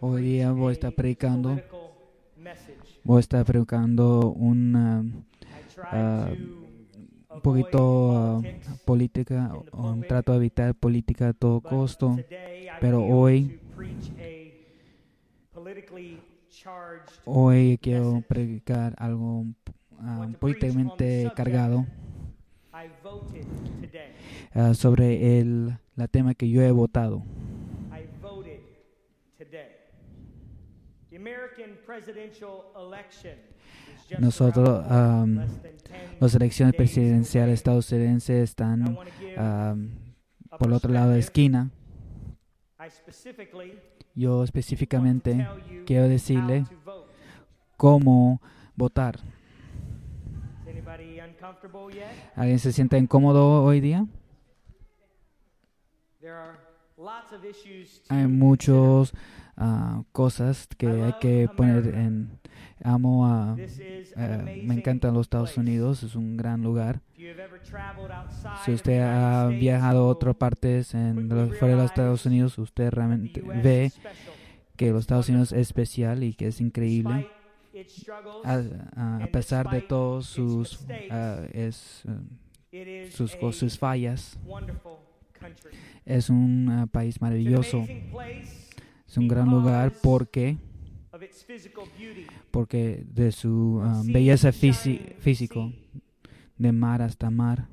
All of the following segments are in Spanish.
Hoy día voy a estar predicando, voy a estar predicando una, uh, un poquito uh, política, un trato de evitar política a todo costo, pero hoy, hoy quiero predicar algo uh, políticamente cargado. Sobre el la tema que yo he votado. Nosotros, um, las elecciones presidenciales estadounidenses están um, por el otro lado de la esquina. Yo específicamente quiero decirle cómo votar. ¿Alguien se siente incómodo hoy día? Hay muchas uh, cosas que hay que poner en... Amo a... Uh, me encantan los Estados Unidos, es un gran lugar. Si usted ha viajado a otras partes en fuera de los Estados Unidos, usted realmente ve que los Estados Unidos es especial y que es increíble. A, a pesar de todos sus, uh, es, sus, sus fallas, es un uh, país maravilloso. Es un gran lugar porque porque de su um, belleza físico, de mar hasta mar,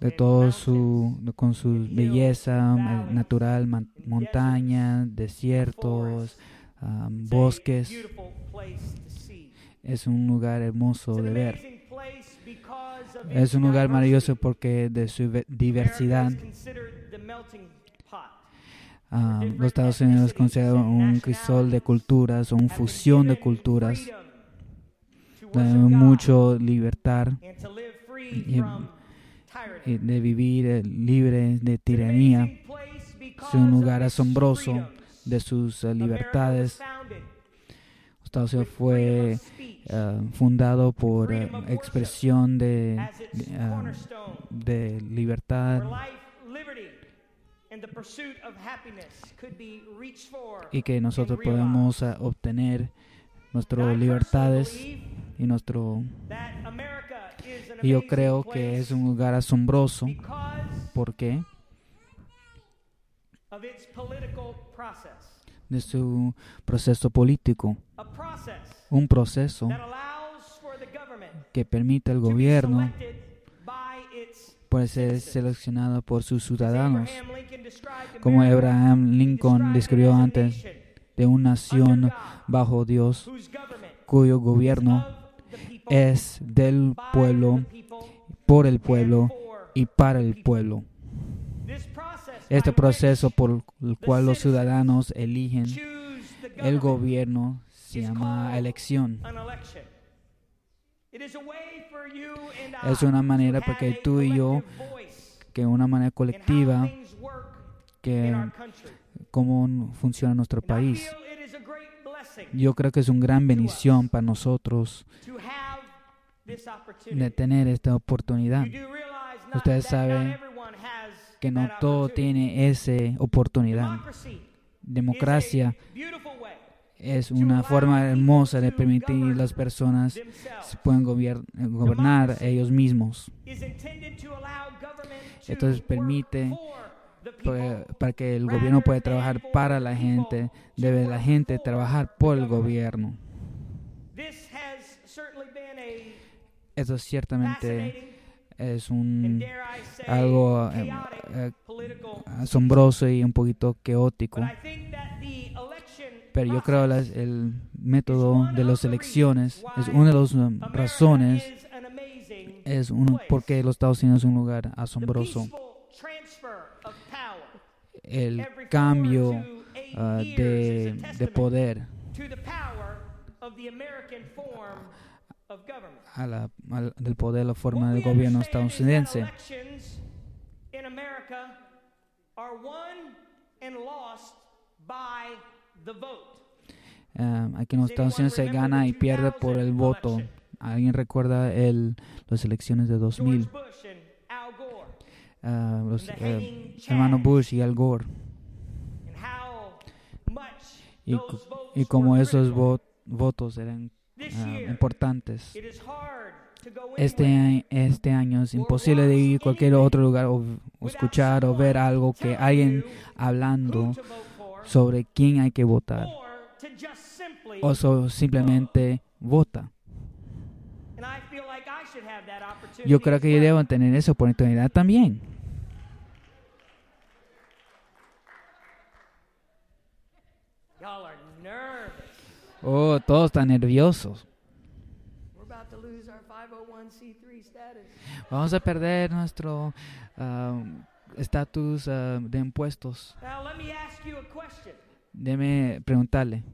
de todo su, con su belleza um, natural, montañas, desiertos, um, bosques. Es un lugar hermoso de ver. Es un lugar maravilloso porque de su diversidad. Ah, los Estados Unidos es considerado un crisol de culturas o una fusión de culturas. De mucho libertad y, de vivir eh, libre de tiranía. Es un lugar asombroso de sus eh, libertades. Estados Unidos fue eh, fundado por expresión de, de libertad. Y que nosotros podemos uh, obtener nuestras libertades y nuestro y yo creo que es un lugar asombroso. porque de su proceso político. Un proceso que permite al gobierno puede ser seleccionado por sus ciudadanos, como Abraham Lincoln describió antes, de una nación bajo Dios, cuyo gobierno es del pueblo, por el pueblo y para el pueblo. Este proceso por el cual los ciudadanos eligen el gobierno se llama elección. Es una manera para que tú y yo, que una manera colectiva, que cómo funciona nuestro país. Yo creo que es una gran bendición para nosotros de tener esta oportunidad. Ustedes saben que no todo tiene esa oportunidad. Democracia es una forma hermosa de permitir a las personas se puedan gobernar ellos mismos. Entonces permite para que el gobierno pueda trabajar para la gente, debe la gente trabajar por el gobierno. Eso ciertamente es un algo eh, eh, asombroso y un poquito caótico. Pero yo creo que el método de las elecciones es una de las um, razones es un, porque los Estados Unidos es un lugar asombroso. El cambio uh, de, de, poder a la, del poder, la forma del gobierno estadounidense. Um, aquí en los Estados Unidos se gana y pierde por el voto. ¿Alguien recuerda el, las elecciones de 2000? uh, los uh, hermanos Bush y Al Gore. Y, y como esos vo votos eran uh, importantes. Este, este año es imposible de ir a cualquier otro lugar o, o escuchar o ver algo que alguien hablando sobre quién hay que votar o so, simplemente vota. Yo creo que yo debo tener esa oportunidad también. Oh, todos están nerviosos. Vamos a perder nuestro estatus uh, de impuestos. Deme preguntarle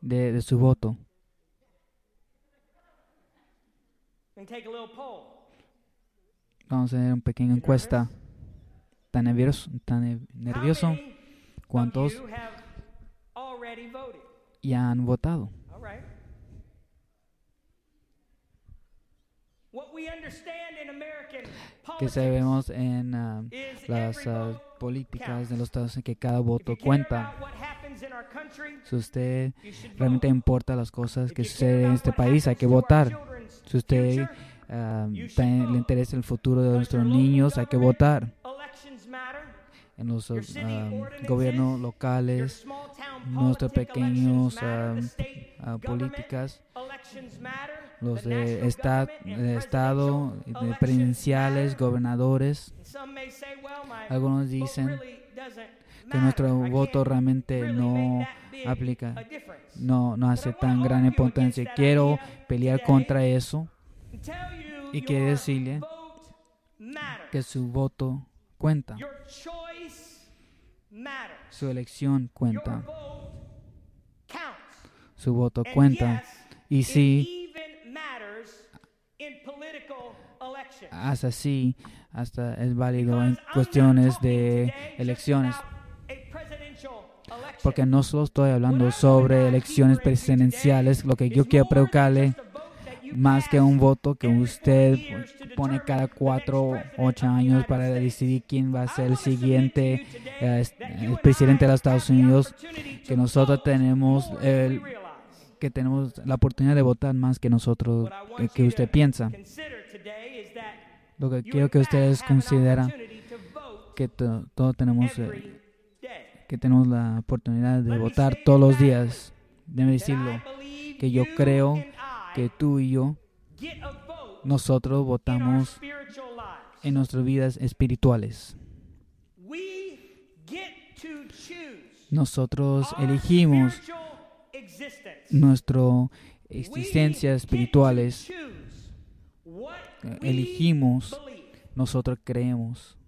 de, de su voto. Vamos a hacer una pequeña encuesta. ¿Tan nervioso? ¿Tan nervioso? ¿Cuántos ya han votado? que sabemos en uh, las uh, políticas de los Estados Unidos que cada voto cuenta. Si usted realmente importa las cosas que suceden en este país, hay que votar. Si usted uh, le interesa el futuro de nuestros niños, hay que votar. En los gobiernos locales, nuestros pequeños políticas, los de, Estado, de presidenciales, gobernadores. Algunos dicen que nuestro voto realmente no aplica, no, no hace tan gran importancia. Quiero pelear contra eso y quiero decirle que su voto cuenta. Su elección cuenta. Su voto cuenta. Y sí, hasta así, hasta es válido en cuestiones de elecciones. Porque no solo estoy hablando sobre elecciones presidenciales, lo que yo quiero preguntarle más que un voto que usted pone cada cuatro ocho años para decidir quién va a ser el siguiente eh, presidente de los Estados Unidos, que nosotros tenemos el, que tenemos la oportunidad de votar más que nosotros, eh, que usted piensa. Lo que quiero que ustedes consideren que todos tenemos eh, que tenemos la oportunidad de votar todos los días. Debe decirlo que yo creo que tú y yo nosotros votamos en nuestras vidas espirituales. Nosotros elegimos nuestra existencia espirituales. Elegimos, nosotros creemos.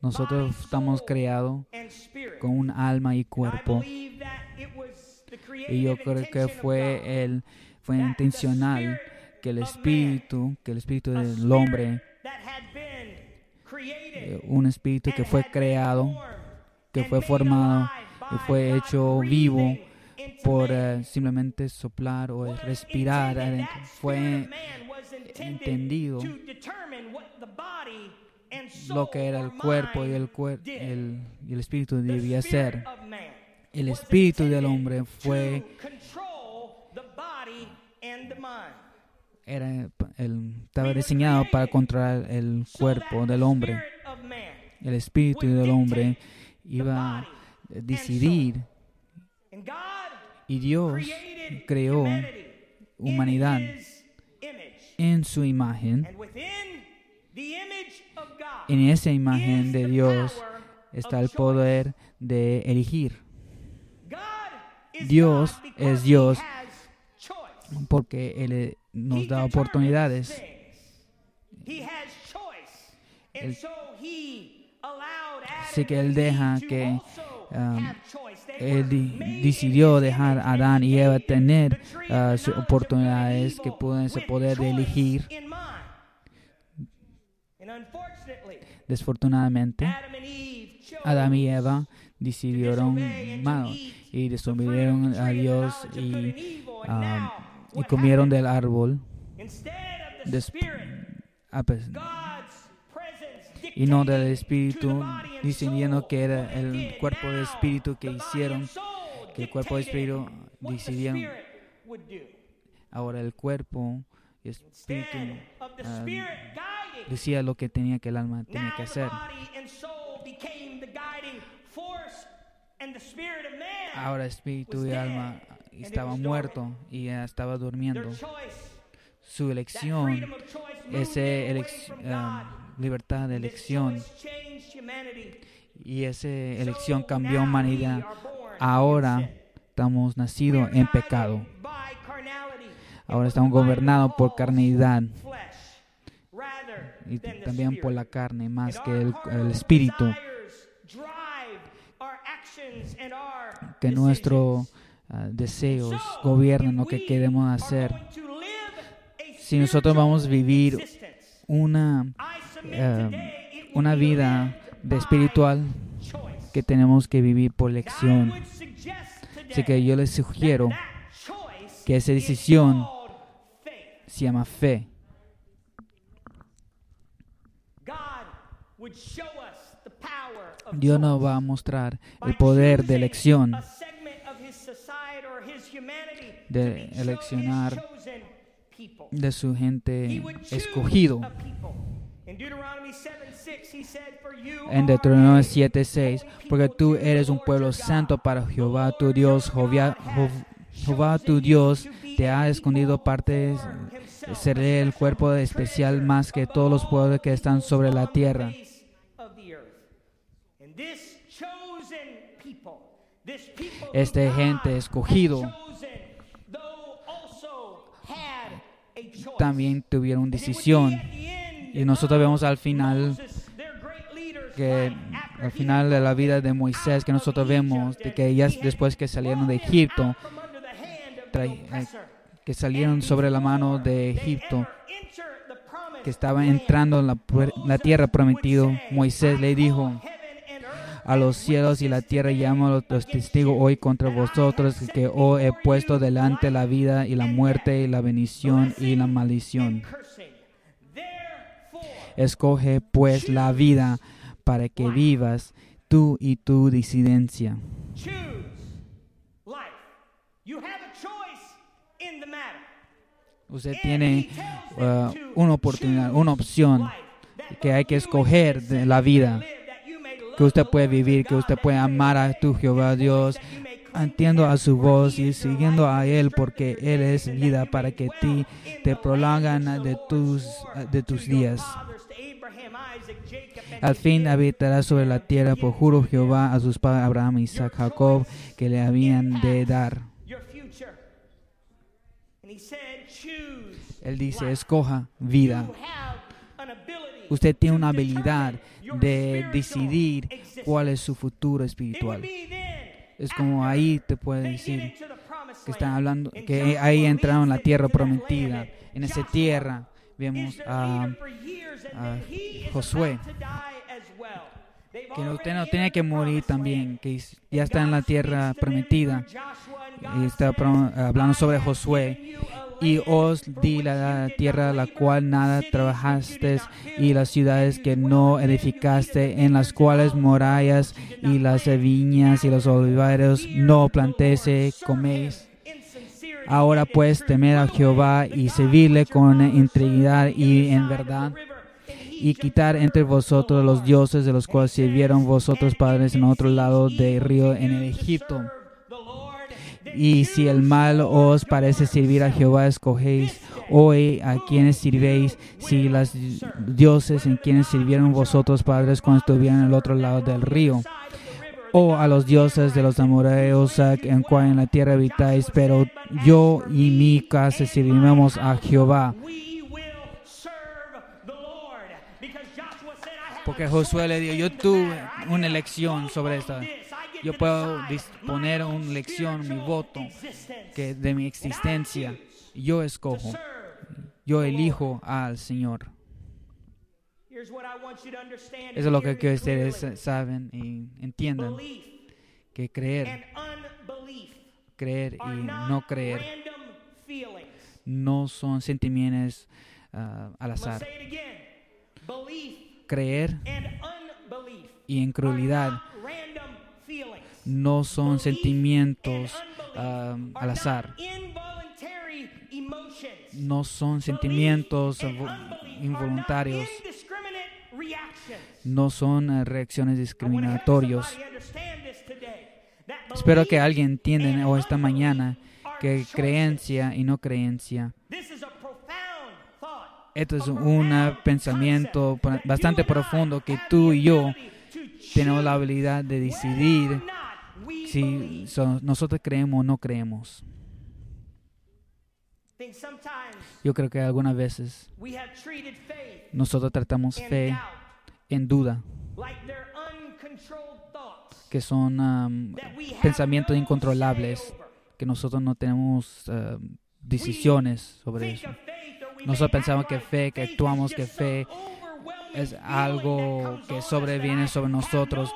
Nosotros estamos creados con un alma y cuerpo. Y yo creo que fue el fue intencional que el espíritu, que el espíritu del hombre, eh, un espíritu que fue creado, que fue formado y fue hecho vivo por eh, simplemente soplar o respirar Fue entendido lo que era el cuerpo y el, el, y el espíritu debía ser. El espíritu del hombre fue era el, estaba diseñado para controlar el cuerpo del hombre. El espíritu del hombre iba a decidir. Y Dios creó humanidad en su imagen. En esa imagen de Dios está el poder de elegir. Dios es Dios porque Él eh, nos da oportunidades. Así que Él deja que um, Él decidió dejar a Adán y Eva tener uh, oportunidades que pueden poder de elegir. Desfortunadamente, Adán y Eva decidieron mal y desobedecieron a Dios y um, y comieron del árbol y no del espíritu, diciendo que era el cuerpo de espíritu que hicieron, que el cuerpo de espíritu decidieron. Ahora el cuerpo y espíritu ah, decía lo que tenía que el alma tenía que hacer. Ahora espíritu y alma estaban muertos y estaba durmiendo. Su elección, esa ah, libertad de elección y esa elección cambió humanidad. Ahora estamos nacidos en pecado. Ahora estamos gobernados por carnidad y también por la carne más que el, espíritu. Que nuestros ah, deseos gobiernen lo que queremos hacer. Si nosotros vamos a vivir una, ah, una vida de espiritual que tenemos que vivir por lección. Así que yo les sugiero que esa decisión se llama fe. Dios nos va a mostrar el poder de elección, de eleccionar de su gente escogido. En Deuteronomio 7:6, porque tú eres un pueblo santo para Jehová tu Dios, Jehová, Jehová tu Dios te ha escondido parte, seré el cuerpo especial más que todos los pueblos que están sobre la tierra. Este gente escogido también tuvieron decisión. Y nosotros vemos al final que al final de la vida de Moisés que nosotros vemos de que ellas después que salieron de Egipto eh, que salieron sobre la mano de Egipto que estaban entrando en la, la tierra prometido Moisés le dijo a los cielos y la tierra llamo a los testigos hoy contra vosotros que os he puesto delante la vida y la muerte y la bendición y la maldición. Escoge pues la vida para que vivas tú y tu disidencia. Usted tiene uh, una oportunidad, una opción que hay que escoger de la vida que usted puede vivir, que usted puede amar a tu Jehová Dios, entiendo a su voz y siguiendo a Él porque Él es vida para que ti te prolongan de tus, de tus días. Al fin habitará sobre la tierra, por juro Jehová a sus padres Abraham, Isaac, Jacob, que le habían de dar. Él dice, escoja vida. Usted tiene una habilidad de decidir cuál es su futuro espiritual. Es como ahí te puede decir que están hablando, que ahí entraron en la tierra prometida. En esa tierra vemos a, Josué, que usted no tiene que morir también, que ya está en la tierra prometida. Y está hablando sobre Josué y os di la tierra la cual nada trabajaste y las ciudades que no edificaste en las cuales murallas y las viñas y los olivares no plantéis coméis. Ahora pues temed a Jehová y servirle con integridad y en verdad y quitar entre vosotros los dioses de los cuales sirvieron vosotros padres en otro lado del río en el Egipto y si el mal os parece servir a Jehová, escogéis hoy a quienes sirvéis, si las dioses en quienes sirvieron vosotros padres cuando estuvieron al otro lado del río, o a los dioses de los amorreos en cual en la tierra habitáis, pero yo y mi casa serviremos a Jehová. Porque Josué le dio, yo tuve una elección sobre esto yo puedo disponer una lección, mi voto, que de mi existencia. Yo escojo, yo elijo al Señor. Eso es lo que quiero que ustedes saben y entiendan. Que creer, creer y no creer no son sentimientos uh, al azar. Creer y incredulidad no son sentimientos uh, al azar. No son sentimientos involuntarios. No son uh, reacciones discriminatorias. Espero que alguien entienda o esta mañana que creencia y no creencia. Esto es un pensamiento bastante profundo que tú y yo tenemos la habilidad de decidir si nosotros creemos o no creemos. Yo creo que algunas veces nosotros tratamos fe en duda, que son pensamientos incontrolables, que nosotros no tenemos decisiones sobre eso. Nosotros pensamos que fe, que actuamos que fe es algo que sobreviene sobre nosotros,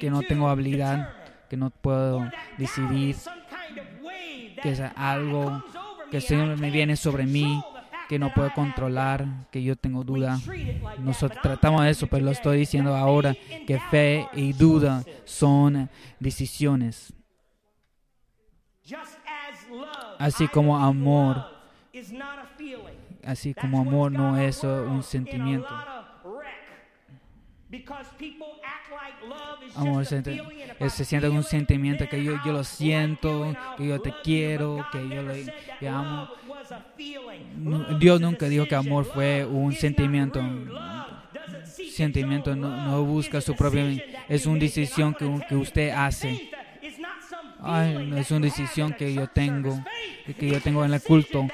que no tengo habilidad, que no puedo decidir, que es algo que siempre me viene sobre mí, que no puedo controlar, que yo tengo duda. Nosotros tratamos de eso, pero lo estoy diciendo ahora, que fe y duda son decisiones. Así como amor así como amor no es un sentimiento. Amor se, se siente un sentimiento que yo, yo lo siento, que yo te quiero, que yo le amo. Dios nunca dijo que amor fue un sentimiento. Sentimiento no, no busca su propia. Es una decisión que, que usted hace. Ay, es una decisión que yo tengo, que yo tengo en el culto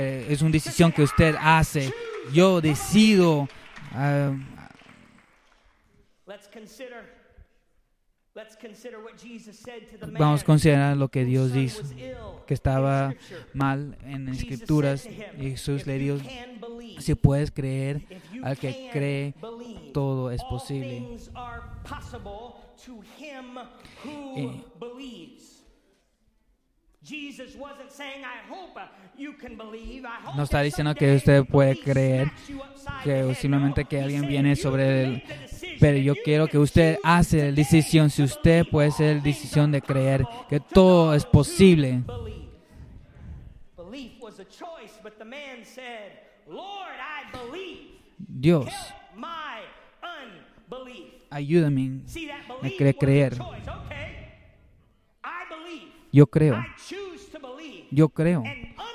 es una decisión que usted hace. Yo decido. Uh, Vamos a considerar lo que Dios dijo, que estaba mal en escrituras. Y Jesús le dijo, si puedes creer, al que cree, todo es posible. Eh, no está diciendo que usted puede creer, que simplemente que alguien viene sobre él. Pero yo quiero que usted hace la decisión, si usted puede hacer la decisión de creer que todo es posible. Dios, ayúdame a creer. Yo creo. Yo creo.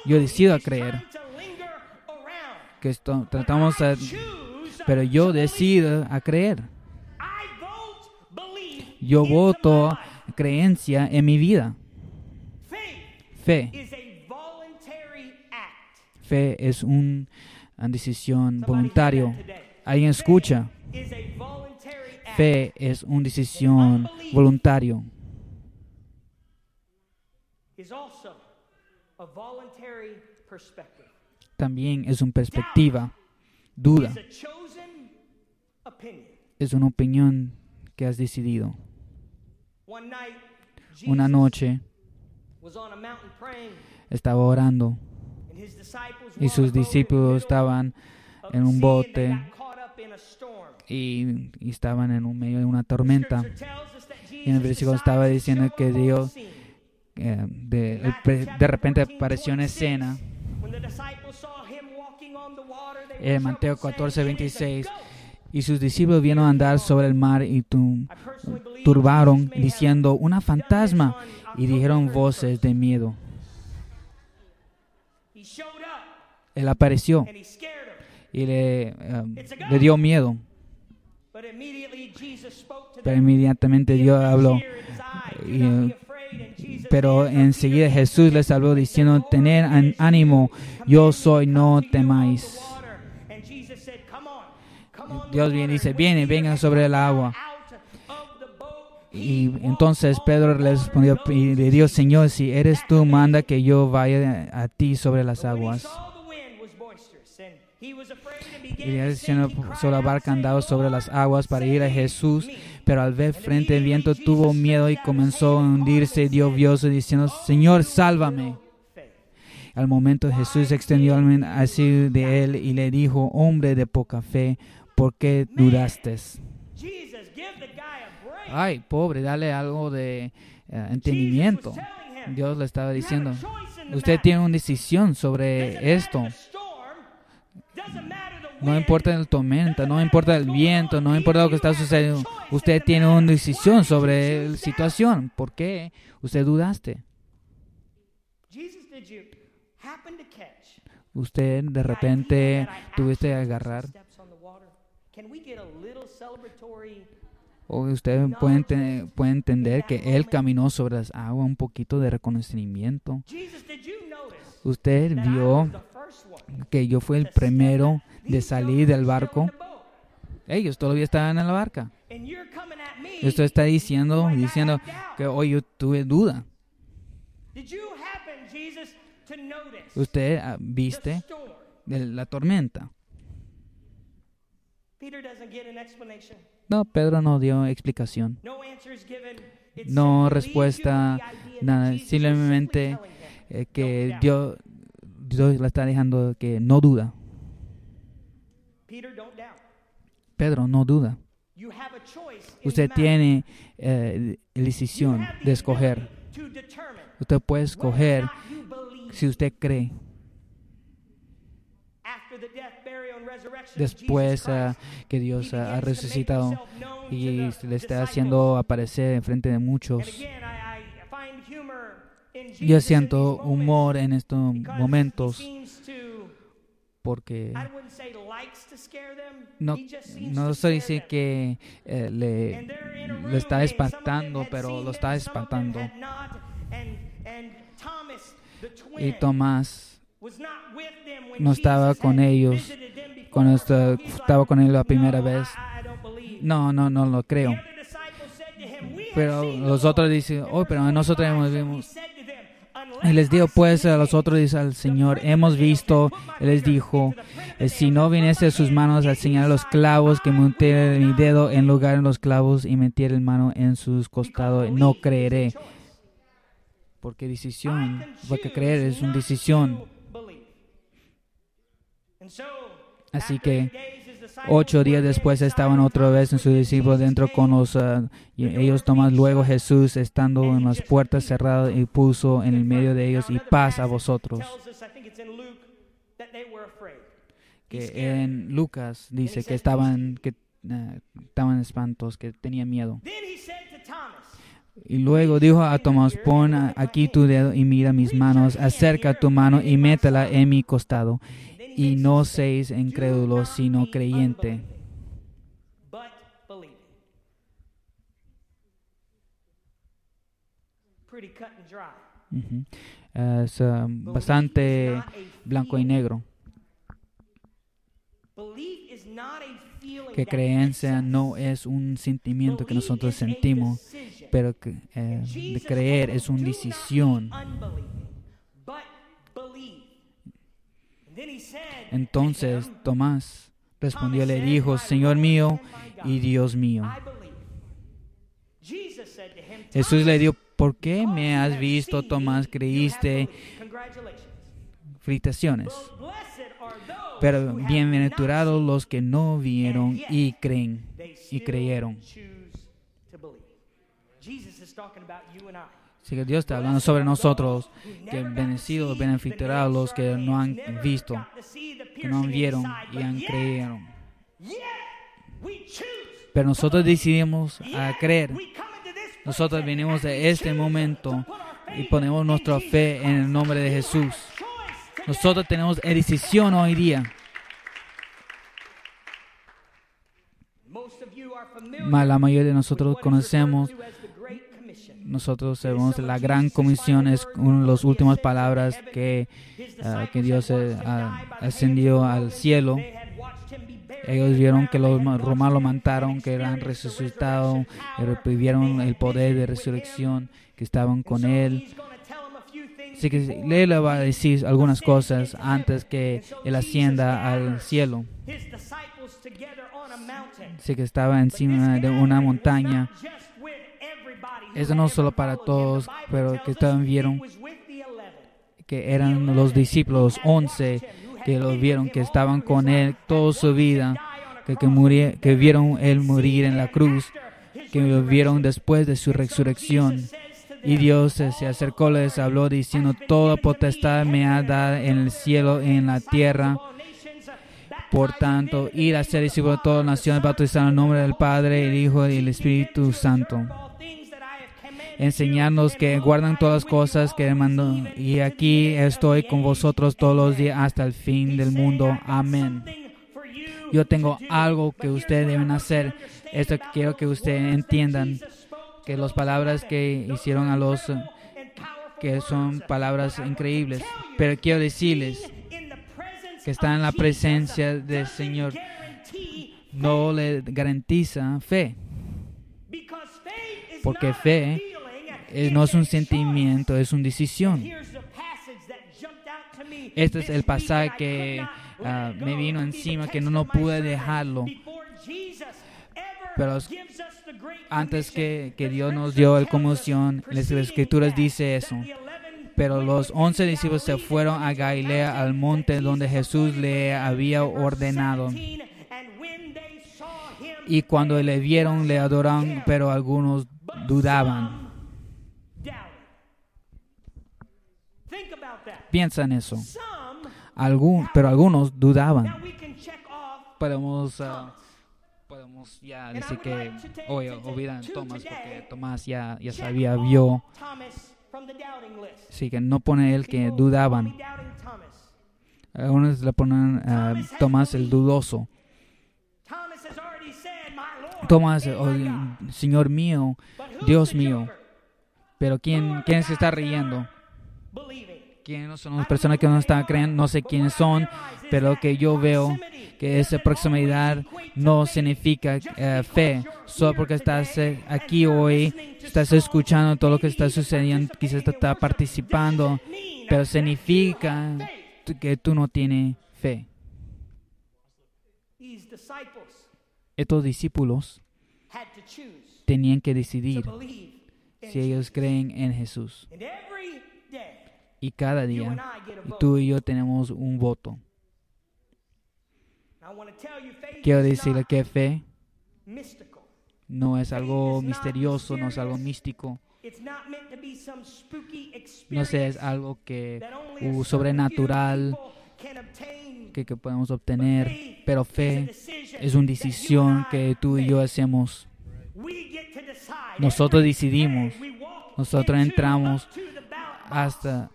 Yo decido a creer. Que esto, tratamos a, pero yo decido a creer. Yo voto creencia en mi vida. Fe. Fe es una decisión voluntaria. ¿Alguien escucha? Fe es una decisión voluntaria también es una perspectiva, duda. Es una opinión que has decidido. Una noche estaba orando y sus discípulos estaban en un bote y, estaban en un medio de una tormenta. Y en el versículo estaba diciendo que Dios eh, de, de repente apareció una escena en Mateo 14, 26 y sus discípulos vieron andar sobre el mar y turbaron diciendo una fantasma y dijeron voces de miedo. Él apareció y le, eh, le dio miedo. Pero inmediatamente Dios habló y pero enseguida Jesús les habló diciendo, tener ánimo, yo soy, no temáis. Dios viene dice, viene, vengan sobre el agua. Y entonces Pedro le respondió y le dijo, Señor, si eres tú, manda que yo vaya a ti sobre las aguas. Y él diciendo sobre la barca andaba sobre las aguas para ir a Jesús, pero al ver frente el viento tuvo miedo y comenzó a hundirse, dio vioso diciendo, Señor, sálvame. Al momento Jesús extendió así de él y le dijo, hombre de poca fe, ¿por qué dudaste? Ay, pobre, dale algo de eh, entendimiento. Dios le estaba diciendo, usted tiene una decisión sobre esto. No importa el tormenta, no importa el viento, no importa lo que está sucediendo. Usted tiene una decisión sobre la situación. ¿Por qué usted dudaste? Usted de repente tuviste que agarrar. O usted puede, puede entender que Él caminó sobre las aguas un poquito de reconocimiento. Usted vio que yo fui el primero de salir del barco. Ellos todavía estaban en la barca. Esto está diciendo, diciendo que hoy yo tuve duda. Usted ah, viste la tormenta. No, Pedro no dio explicación. No respuesta, nada. Simplemente eh, que Dios, Dios la está dejando que no duda. Pedro, no duda. Usted tiene eh, la decisión de escoger. Usted puede escoger si usted cree. Después uh, que Dios ha resucitado y le está haciendo aparecer en frente de muchos. Yo siento humor en estos momentos porque no, no estoy diciendo que eh, le, le, está espantando, pero lo está espantando. Y Tomás no estaba con ellos cuando estaba con él la primera vez. No, no, no lo creo. Pero los otros dicen, oh, pero nosotros hemos y les dijo pues a los otros, dice al Señor, hemos visto, Él les dijo, eh, si no viniese a sus manos al señalar los clavos, que metiera mi dedo en lugar de los clavos y metiera el mano en sus costados, no creeré. Porque decisión, porque creer es una decisión. Así que Ocho días después estaban otra vez en su discípulos dentro con los uh, y ellos toman luego Jesús estando en las puertas cerradas y puso en el medio de ellos y paz a vosotros. Que en Lucas dice que estaban que uh, estaban espantos, que tenían miedo. Y luego dijo a Tomás, pon aquí tu dedo y mira mis manos, acerca tu mano y métela en mi costado y no seis incrédulos, sino creyente. Es um, bastante blanco y negro. Que creencia no es un sentimiento que nosotros sentimos, pero que, eh, de creer es una decisión. Entonces Tomás respondió, le dijo, Señor mío y Dios mío. Jesús le dijo, ¿por qué me has visto, Tomás? Creíste fritaciones. Pero bienaventurados los que no vieron y creen y creyeron. Así que Dios está hablando sobre nosotros, que bendecidos, beneficiados los que no han visto, que no vieron y han creído. Pero nosotros decidimos creer. Nosotros venimos de este momento y ponemos nuestra fe en el nombre de Jesús. Nosotros tenemos decisión hoy día. la mayoría de nosotros conocemos nosotros sabemos la gran comisión es una de las últimas palabras que, ah, que Dios eh, ascendió al cielo. Ellos vieron que los romanos lo mataron, que eran resucitados, vieron el poder de resurrección, que estaban con él. Así que le va a decir algunas cosas antes que él ascienda al cielo. Así que estaba encima de una montaña eso no solo para todos, pero que también vieron que eran los discípulos, once, que lo vieron, que estaban con él toda su vida, que, que, que vieron él morir en la cruz, que lo vieron después de su resurrección. Y Dios se acercó, les habló diciendo, toda potestad me ha dado en el cielo y en la tierra. Por tanto, ir a ser discípulos de todas las naciones, bautizar en el nombre del Padre, el Hijo y el Espíritu Santo. Enseñarnos que guardan todas las cosas que mando. Y aquí estoy con vosotros todos los días hasta el fin del mundo. Amén. Yo tengo algo que ustedes deben hacer. Esto quiero que ustedes entiendan que las palabras que hicieron a los que son palabras increíbles, pero quiero decirles que están en la presencia del Señor no le garantiza fe, porque fe no es un sentimiento, es una decisión. Este es el pasaje que ah, me vino encima, que no, no pude dejarlo. Pero antes que, que Dios nos dio el conmoción, las escrituras dice eso. Pero los once discípulos se fueron a Galilea, al monte donde Jesús le había ordenado. Y cuando le vieron, le adoraron, pero algunos dudaban. Piensa en eso. Pero algunos dudaban. Podemos ah, ya decir que hoy olvidan Tomás porque Tomás ya, ya sabía, vio. Sí, que no pone el que dudaban. Algunos le ponen a Tomás el dudoso. Tomás, oh, Señor mío, Dios mío. Pero ¿quién, quién se está riendo? Quiénes son las personas que no están creyendo, no sé quiénes son, pero que yo veo que esa proximidad no significa eh, fe, solo porque estás eh, aquí hoy, estás escuchando todo lo que está sucediendo, quizás estás participando, pero significa que tú no tienes fe. Estos discípulos tenían que decidir si ellos creen en Jesús. Y cada día tú y yo tenemos un voto. Quiero decirle que fe no es algo misterioso, no es algo místico. No sé, es algo que uh, sobrenatural que, que podemos obtener, pero fe es una decisión que tú y yo hacemos. Nosotros decidimos, nosotros entramos hasta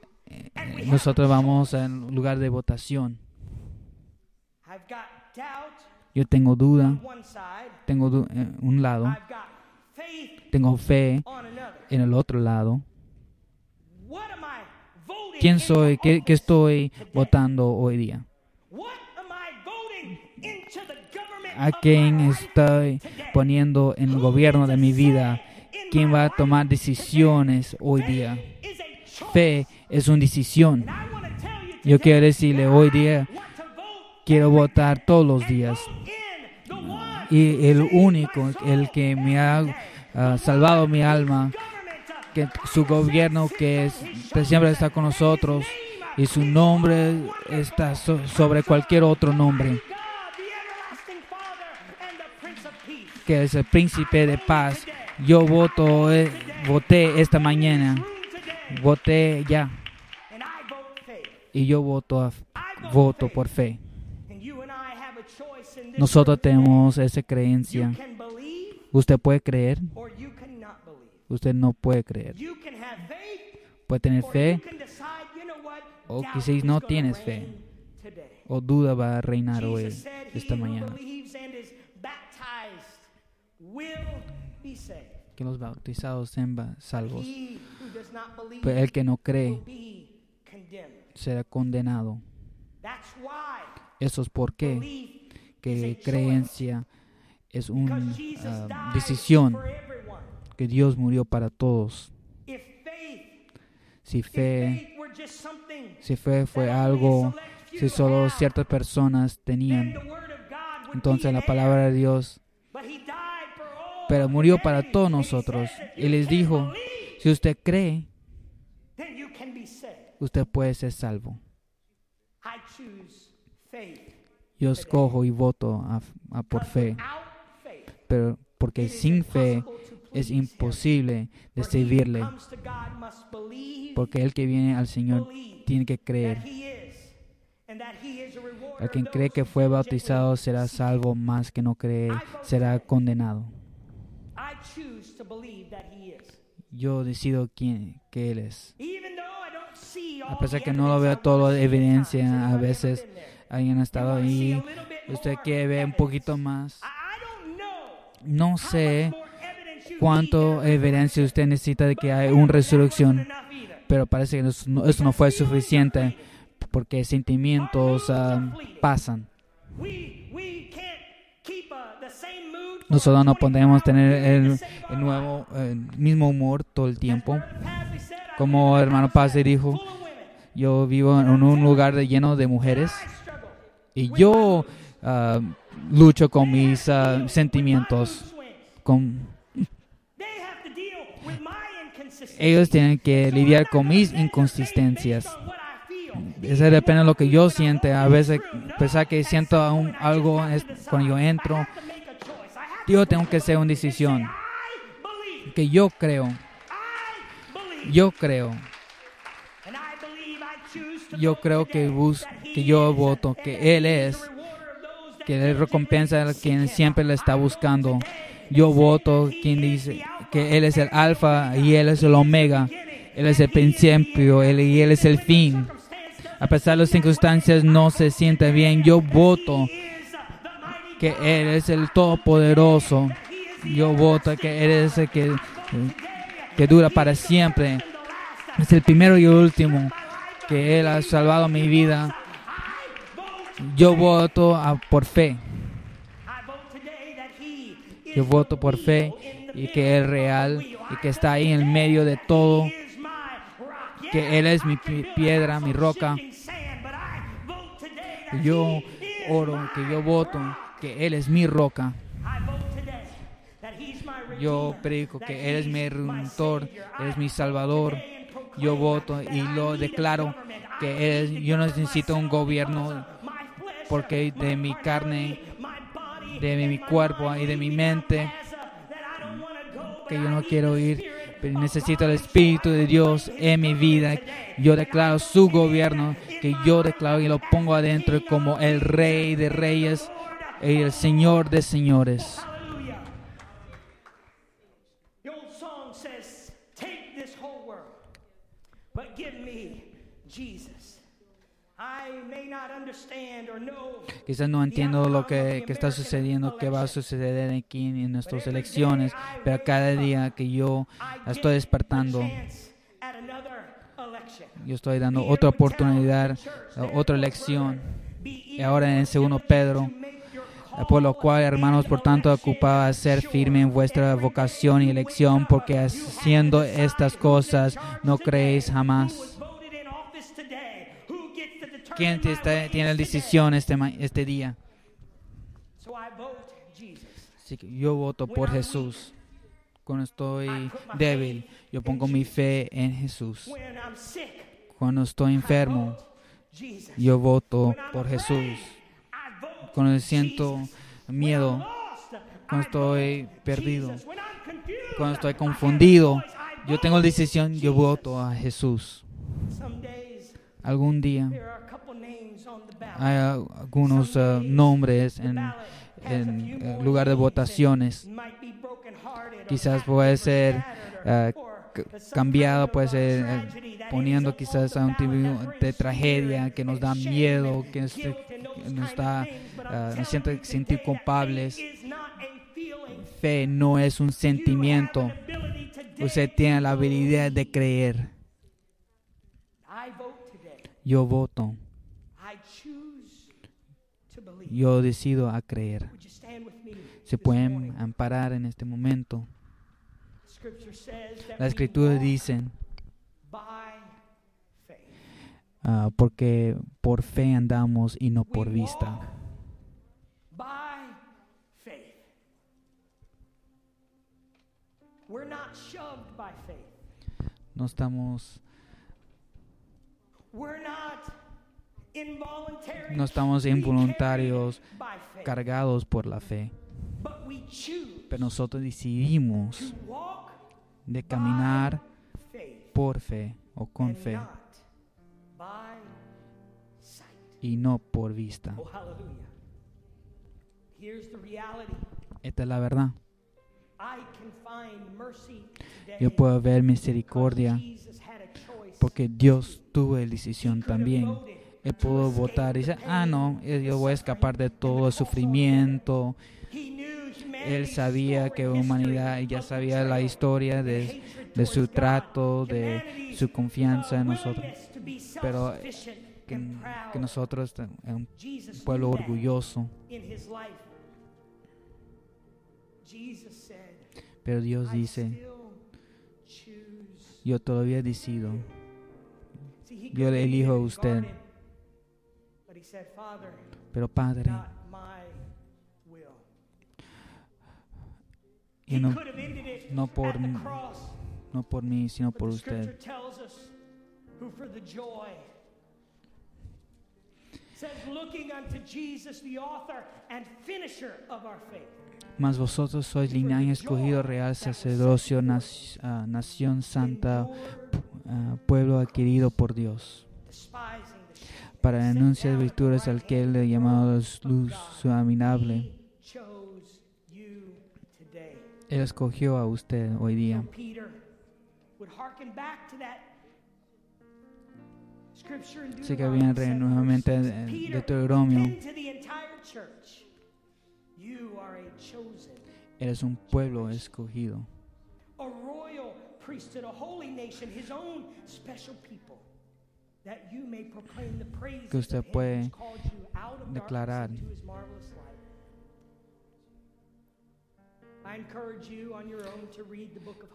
nosotros vamos en lugar de votación. Yo tengo duda, tengo en eh, un lado, tengo fe en el otro lado. ¿Quién soy? ¿Qué, qué estoy votando hoy día? ¿A quién estoy poniendo en el gobierno de mi vida? ¿Quién va a tomar decisiones hoy día? Fe es una decisión. Yo quiero decirle hoy día, quiero votar todos los días. Y el único, el que me ha ah, salvado mi alma, que su gobierno que, siempre está con nosotros y su nombre está sobre cualquier otro nombre, que es el príncipe de paz. Yo voto, eh, voté esta mañana voté ya. Y yo voto, voto por fe. Nosotros tenemos esa creencia. Usted puede creer. Usted no puede creer. Puede tener fe. O quizás no tienes fe. O duda va a reinar hoy, esta mañana que los bautizados sean salvos. Pero el que no cree será condenado. Eso es porque que creencia es una ah, decisión que Dios murió para todos. Si fe, si fe fue algo, si solo ciertas personas tenían, entonces la palabra de Dios pero murió para todos nosotros. Y les dijo, si usted cree, usted puede ser salvo. Yo escojo y voto por fe, pero porque sin fe es imposible de servirle, porque el que viene al Señor tiene que creer. El que cree que fue bautizado será salvo, más que no cree será condenado. Yo decido quién, que Él es. A pesar que no lo veo toda la evidencia, a veces alguien ha estado ahí, usted quiere ver un poquito más. No sé cuánto evidencia usted necesita de que hay una resurrección, pero parece que eso no, fue suficiente porque sentimientos ah, pasan. Nosotros no podemos tener el, nuevo, mismo humor todo el tiempo. Como hermano Paz dijo, yo vivo en un lugar lleno de mujeres y yo ah, lucho con mis ah, sentimientos. Con, ellos tienen que lidiar con mis inconsistencias. Eso depende de lo que yo siente. A veces, pesar que siento algo cuando yo entro, yo tengo que hacer una decisión. Que yo creo. Yo creo. Yo creo que, bus, que yo voto, que Él es, que Él recompensa a quien siempre le está buscando. Yo voto quien dice que Él es el alfa y Él es el omega. Él es el principio él, y Él es el fin. A pesar de las circunstancias no se siente bien. Yo voto que Él es el Todopoderoso. Yo voto que Él es el que, que dura para siempre. Es el primero y último. Que Él ha salvado mi vida. Yo voto por fe. Yo voto por fe y que es real y que está ahí en medio de todo. Que Él es mi piedra, mi roca. Yo oro, que yo voto, que Él es mi roca. Yo predico que Él es mi redentor, Él es mi salvador. Yo voto y lo declaro que él, yo no necesito un gobierno porque de mi carne, de mi cuerpo y de mi mente, que yo no quiero ir, pero necesito el Espíritu de Dios en mi vida. Yo declaro su gobierno, que yo declaro y lo pongo adentro como el Rey de Reyes y el Señor de Señores. Quizás no entiendo lo que, está sucediendo, qué va a suceder aquí en nuestras elecciones, pero cada día que yo estoy despertando, yo estoy dando otra oportunidad, otra elección. Y ahora en segundo Pedro, por lo cual, hermanos, por tanto, ocupad ser firme en vuestra vocación y elección, porque haciendo estas cosas no creéis jamás. ¿Quién tiene la decisión este, este día? Yo voto por Jesús. Cuando estoy débil, yo pongo mi fe en Jesús. Cuando estoy enfermo, yo voto por Jesús. Cuando siento miedo, cuando estoy perdido, cuando estoy confundido, yo tengo la decisión, yo voto a Jesús. Algún día hay algunos uh, nombres en, en, lugar de votaciones. Quizás puede ser uh, cambiado, puede ser uh, poniendo quizás a un tipo de tragedia que nos da miedo, que nos, da, nos siente sentir culpables. Fe no es un sentimiento. Usted tiene la habilidad de creer. Yo voto yo decido a creer. Se pueden amparar en este momento. La escritura dice, ah, porque por fe andamos y no por vista. No estamos No estamos involuntarios cargados por la fe. Pero nosotros decidimos de caminar por fe o con fe y no por vista. Oh. Esta es la verdad. Yo puedo ver misericordia porque Dios tuvo la decisión también. Él pudo votar y decir, ah, no, yo voy a escapar de todo el sufrimiento. Él sabía que humanidad ya sabía la historia de, de su trato, de su confianza en nosotros. Pero Que, nosotros un pueblo orgulloso. Pero Dios dice, yo todavía decido. Yo le elijo a usted. Pero Padre, y no, no por no por mí, sino por usted. Mas vosotros sois linaje escogido, real sacerdocio, ah, nación santa, ah, pueblo adquirido por Dios, para the virtudes al que él of llamado luz, su God. Él escogió a usted hoy día. Así que viene 7, nuevamente de Deuteronomio. Eres un pueblo escogido, a royal priesthood, a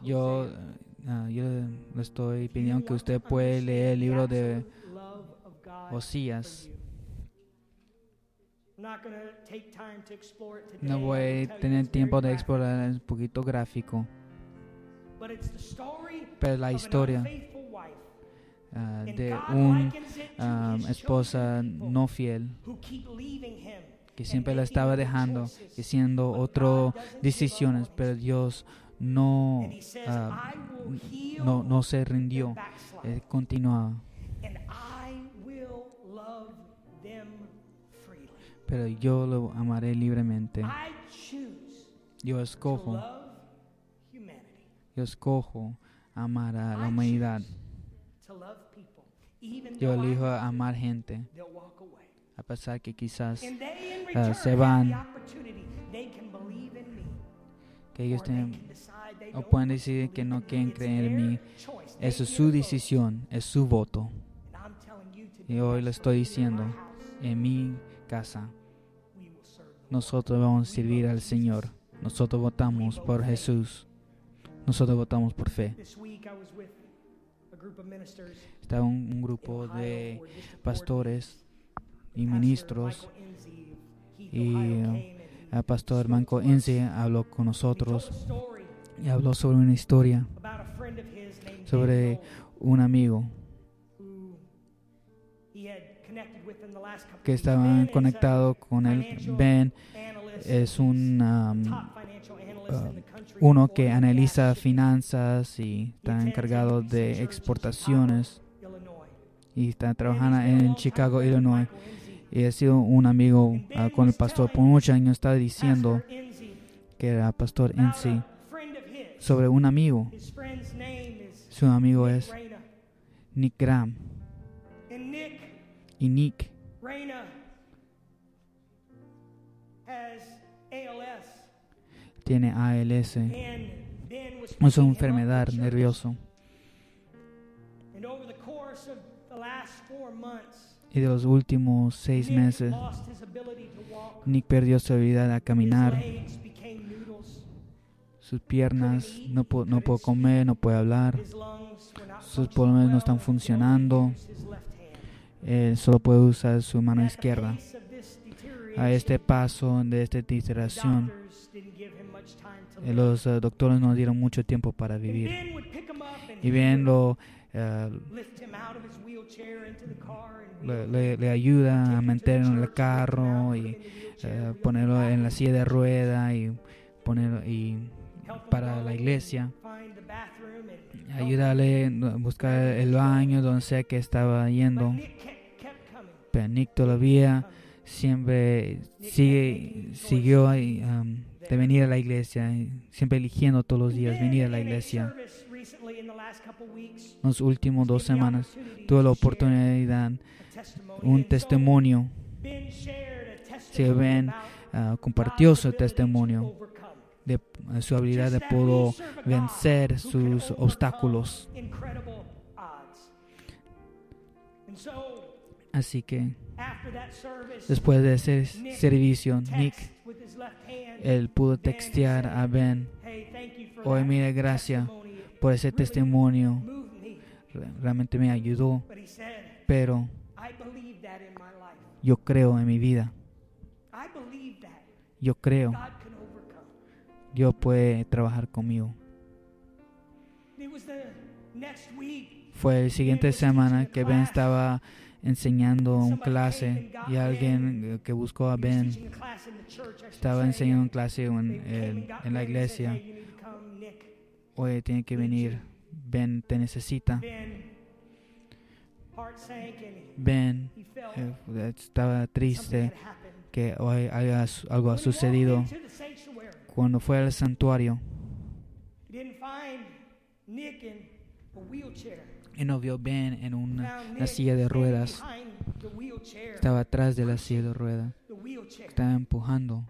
Yo, yo le estoy pidiendo que usted puede leer el libro de Osías. No voy a tener tiempo de explorar, un poquito gráfico, pero la historia ah, de una esposa no fiel que siempre la estaba dejando, haciendo otras decisiones, pero Dios no, ah, no, no se rindió, eh, continuaba. Pero yo lo amaré libremente. Yo escojo, yo escojo amar a la humanidad. Yo elijo amar gente, a pesar que quizás ah, se van, que ellos tienen, o pueden decidir que no quieren creer en mí. Eso es su decisión, es su voto. Y hoy le estoy diciendo, en mi casa, nosotros vamos a servir al Señor. Nosotros votamos por Jesús. Nosotros votamos por fe. Estaba un, un grupo de pastores y ministros. Y el pastor Manco Enzi habló con nosotros y habló sobre una historia sobre un amigo que estaba conectado con él. Ben es un um, uh, uno que analiza finanzas y está encargado de exportaciones. Y está trabajando en Chicago, Illinois. Y ha sido un amigo uh, con el pastor por muchos años. Está diciendo que era pastor Enzi sobre un amigo. Su amigo es Nick Graham. Y Nick tiene ALS. Es una enfermedad nerviosa. Y de los últimos seis meses, Nick perdió su habilidad a caminar. Sus piernas no, pu no puede comer, no puede hablar. Sus pulmones no están funcionando. Él solo puede usar su mano izquierda. A este paso de esta deterioración, los uh, doctores no dieron mucho tiempo para vivir. Y bien lo le, ayuda a meterlo en el carro y ponerlo en la silla de rueda y ponerlo y para la iglesia. ayudarle a buscar el baño donde sea que estaba yendo. Pero Nick todavía siempre sigue, siguió um, de venir a la iglesia, siempre eligiendo todos los días venir a la iglesia. Las últimas dos semanas tuve la oportunidad, un testimonio. Se ven, uh, compartió su testimonio de su habilidad de poder vencer sus obstáculos. Así que después de ese servicio, Nick, él pudo textear a Ben, hoy mire, gracias por ese testimonio, realmente me ayudó, pero yo creo en mi vida. Yo creo Dios puede trabajar conmigo. Fue el siguiente semana que Ben estaba enseñando un clase y alguien que buscó a Ben estaba enseñando una clase en, en la iglesia. Hoy tiene que venir. Ben te necesita. Ben eh, estaba triste que hoy haya, algo ha sucedido cuando fue al santuario y no vio Ben en una, silla de ruedas. Estaba atrás de la silla de ruedas. Estaba empujando.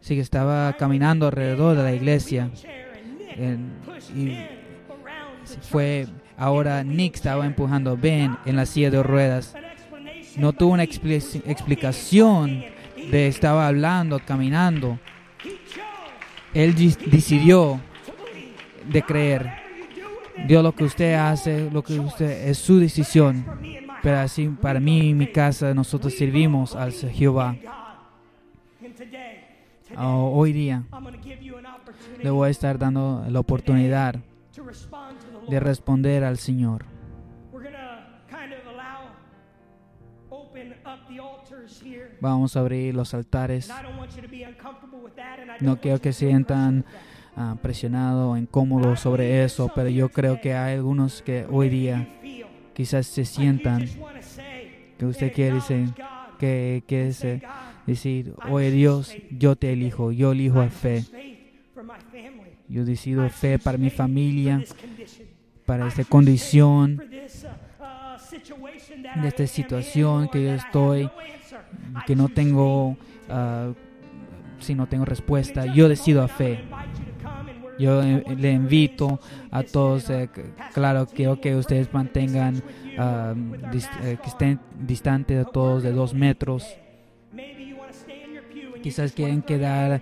Sí, que estaba caminando alrededor de la iglesia. y fue ahora Nick estaba empujando a Ben en la silla de ruedas. No tuvo una explicación de estaba hablando, caminando. Él decidió de creer. Dios lo que usted hace, lo que usted es su decisión. Pero así para mí y mi casa nosotros servimos al Jehová. Oh, hoy día le voy a estar dando la oportunidad de responder al Señor. Vamos a abrir los altares. No quiero que sientan uh, presionados o incómodos sobre eso, pero yo creo que hay algunos que hoy día quizás se sientan que usted quiere decir, que quiere decir, oye Dios, yo te elijo, yo elijo a fe. Yo decido fe para mi familia, para esta condición, de esta situación que yo estoy, que no tengo, uh, si no tengo respuesta, yo decido a fe. Yo eh, le invito a todos, eh, claro, quiero que ustedes mantengan, ah, eh, que estén distantes de todos de dos metros. Quizás quieren quedar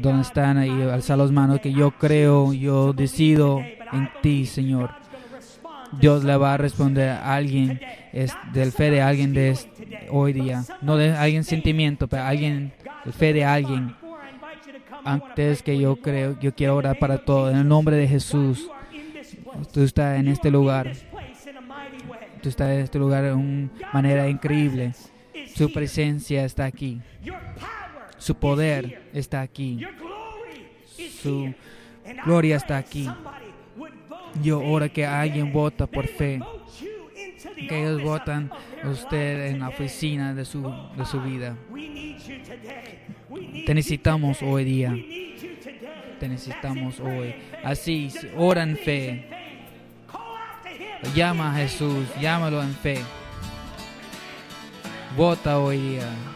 donde están y alzar las manos, que yo creo, yo decido en ti, Señor. Dios le va a responder a alguien es del fe de alguien de hoy día, no de alguien sentimiento, pero alguien, el fe de alguien. Antes que yo creo, yo quiero orar para todo en el nombre de Jesús. Tú estás en este lugar. Tú estás en este lugar de una manera increíble. Su presencia está aquí. Su poder está aquí. Su gloria está aquí. Yo oro que alguien vota por fe. Que ellos votan usted en la oficina de su, de su vida. Te necesitamos hoy día. Te necesitamos hoy. Así, ora en fe. Llama a Jesús, llámalo en fe. Vota hoy día.